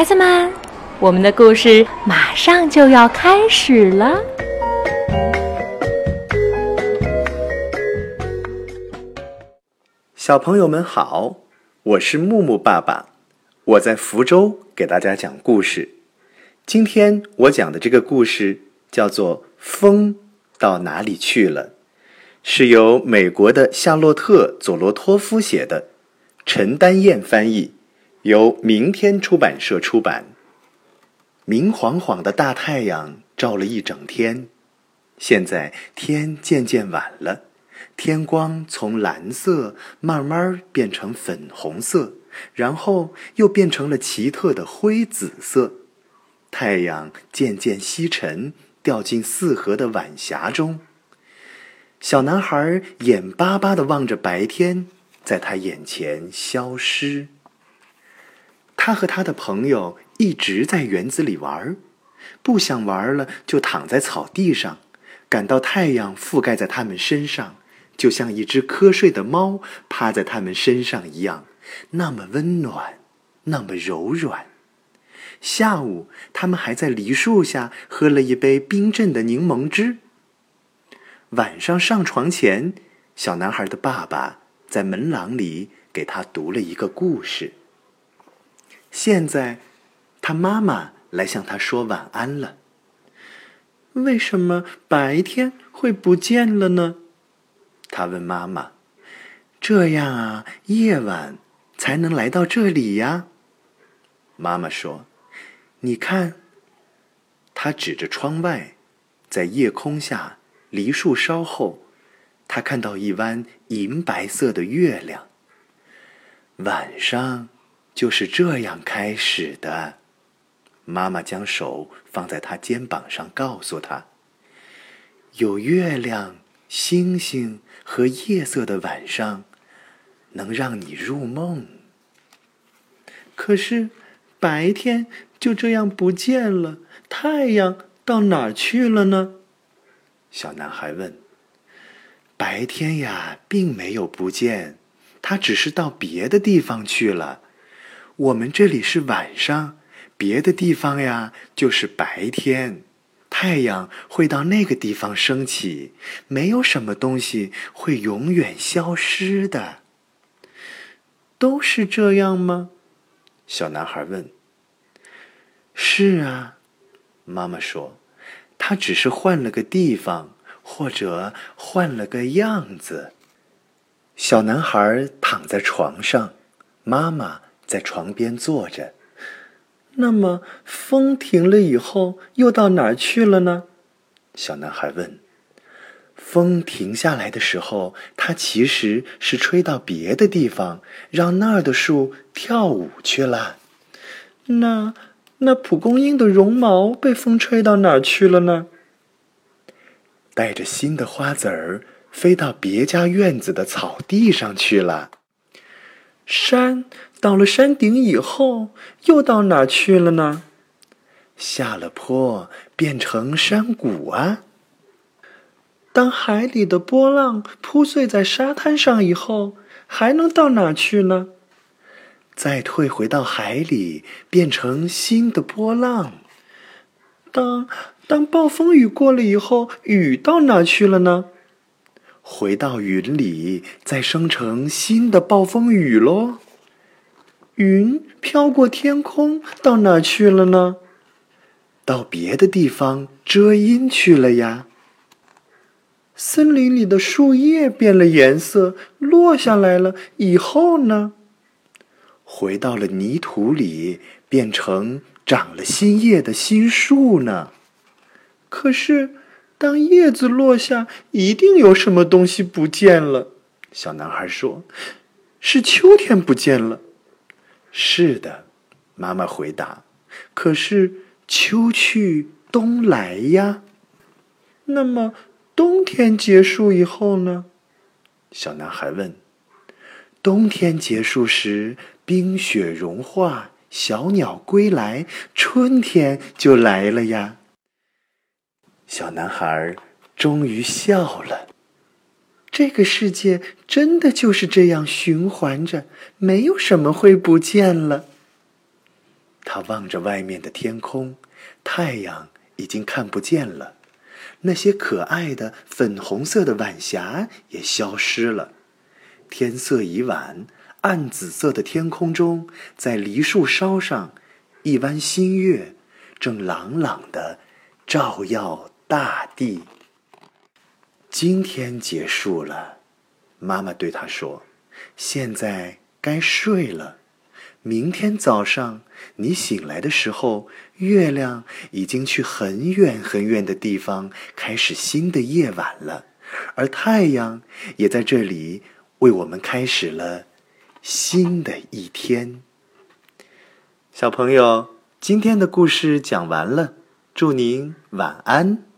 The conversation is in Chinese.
孩子们，我们的故事马上就要开始了。小朋友们好，我是木木爸爸，我在福州给大家讲故事。今天我讲的这个故事叫做《风到哪里去了》，是由美国的夏洛特·佐罗托夫写的，陈丹燕翻译，由明天出版社出版。明晃晃的大太阳照了一整天，现在天渐渐晚了。天光从蓝色慢慢变成粉红色，然后又变成了奇特的灰紫色。太阳渐渐西沉，掉进四合的晚霞中。小男孩眼巴巴地望着白天在他眼前消失。他和他的朋友一直在园子里玩，不想玩了就躺在草地上，感到太阳覆盖在他们身上。就像一只瞌睡的猫趴在他们身上一样，那么温暖，那么柔软。下午，他们还在梨树下喝了一杯冰镇的柠檬汁。晚上上床前，小男孩的爸爸在门廊里给他读了一个故事。现在，他妈妈来向他说晚安了。为什么白天会不见了呢？他问妈妈：“这样啊，夜晚才能来到这里呀？”妈妈说：“你看。”他指着窗外，在夜空下，梨树梢后，他看到一弯银白色的月亮。晚上就是这样开始的。妈妈将手放在他肩膀上，告诉他：“有月亮。”星星和夜色的晚上，能让你入梦。可是，白天就这样不见了，太阳到哪儿去了呢？小男孩问。白天呀，并没有不见，它只是到别的地方去了。我们这里是晚上，别的地方呀，就是白天。太阳会到那个地方升起，没有什么东西会永远消失的。都是这样吗？小男孩问。是啊，妈妈说，他只是换了个地方，或者换了个样子。小男孩躺在床上，妈妈在床边坐着。那么，风停了以后，又到哪儿去了呢？小男孩问。风停下来的时候，它其实是吹到别的地方，让那儿的树跳舞去了。那那蒲公英的绒毛被风吹到哪儿去了呢？带着新的花籽儿，飞到别家院子的草地上去了。山。到了山顶以后，又到哪去了呢？下了坡，变成山谷啊。当海里的波浪铺碎在沙滩上以后，还能到哪去呢？再退回到海里，变成新的波浪。当当暴风雨过了以后，雨到哪去了呢？回到云里，再生成新的暴风雨喽。云飘过天空，到哪去了呢？到别的地方遮阴去了呀。森林里的树叶变了颜色，落下来了以后呢？回到了泥土里，变成长了新叶的新树呢。可是，当叶子落下，一定有什么东西不见了。小男孩说：“是秋天不见了。”是的，妈妈回答。可是秋去冬来呀。那么冬天结束以后呢？小男孩问。冬天结束时，冰雪融化，小鸟归来，春天就来了呀。小男孩终于笑了。这个世界真的就是这样循环着，没有什么会不见了。他望着外面的天空，太阳已经看不见了，那些可爱的粉红色的晚霞也消失了。天色已晚，暗紫色的天空中，在梨树梢上，一弯新月正朗朗的照耀大地。今天结束了，妈妈对他说：“现在该睡了。明天早上你醒来的时候，月亮已经去很远很远的地方，开始新的夜晚了，而太阳也在这里为我们开始了新的一天。”小朋友，今天的故事讲完了，祝您晚安。